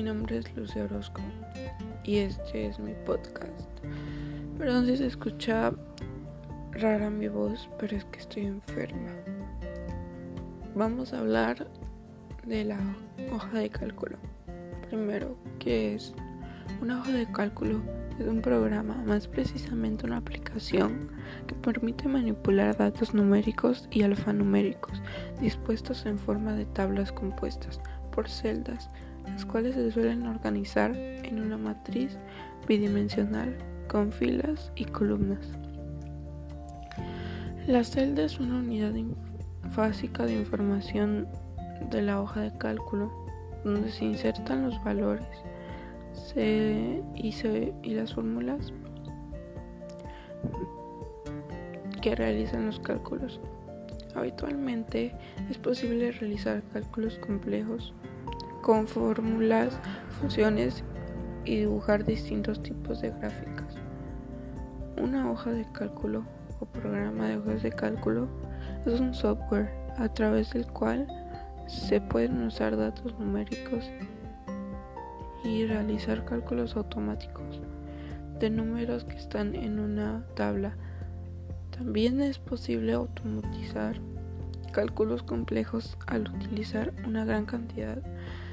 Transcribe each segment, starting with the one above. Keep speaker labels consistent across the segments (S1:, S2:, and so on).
S1: mi nombre es Lucia Orozco y este es mi podcast. Perdón si se escucha rara mi voz, pero es que estoy enferma. Vamos a hablar de la hoja de cálculo. Primero, ¿qué es? Una hoja de cálculo es un programa, más precisamente una aplicación que permite manipular datos numéricos y alfanuméricos dispuestos en forma de tablas compuestas por celdas las cuales se suelen organizar en una matriz bidimensional con filas y columnas. La celda es una unidad básica de información de la hoja de cálculo donde se insertan los valores y las fórmulas que realizan los cálculos. Habitualmente es posible realizar cálculos complejos con fórmulas, funciones y dibujar distintos tipos de gráficas. Una hoja de cálculo o programa de hojas de cálculo es un software a través del cual se pueden usar datos numéricos y realizar cálculos automáticos de números que están en una tabla. También es posible automatizar cálculos complejos al utilizar una gran cantidad de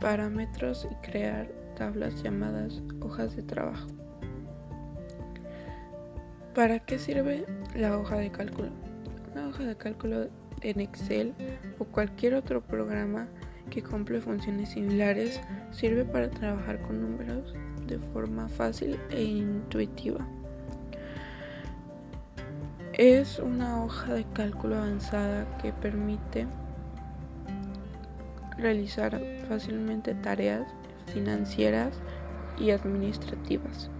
S1: parámetros y crear tablas llamadas hojas de trabajo. ¿Para qué sirve la hoja de cálculo? Una hoja de cálculo en Excel o cualquier otro programa que cumple funciones similares sirve para trabajar con números de forma fácil e intuitiva. Es una hoja de cálculo avanzada que permite realizar fácilmente tareas financieras y administrativas.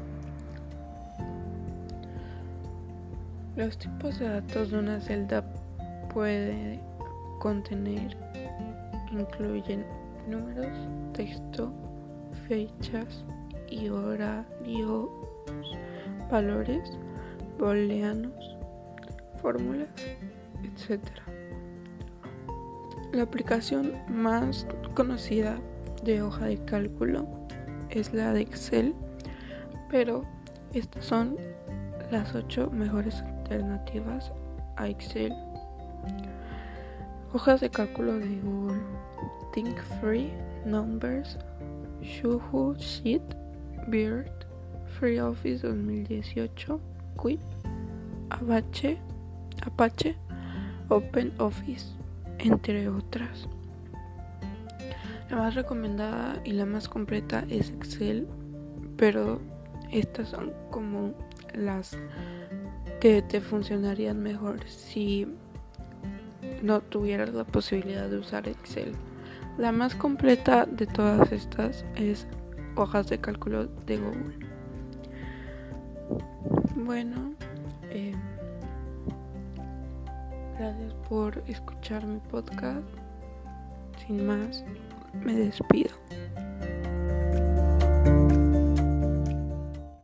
S1: Los tipos de datos de una celda puede contener incluyen números, texto, fechas y horarios, valores booleanos, fórmulas, etc. La aplicación más conocida de hoja de cálculo es la de Excel, pero estas son las ocho mejores alternativas a Excel. Hojas de cálculo de Google, Think Free, Numbers, Shuhu Sheet, Beard, Free Office 2018, Quip, Apache, Apache, Open Office entre otras. La más recomendada y la más completa es Excel, pero estas son como las que te funcionarían mejor si no tuvieras la posibilidad de usar Excel. La más completa de todas estas es hojas de cálculo de Google. Bueno, eh, Gracias por escuchar mi podcast. Sin más, me despido.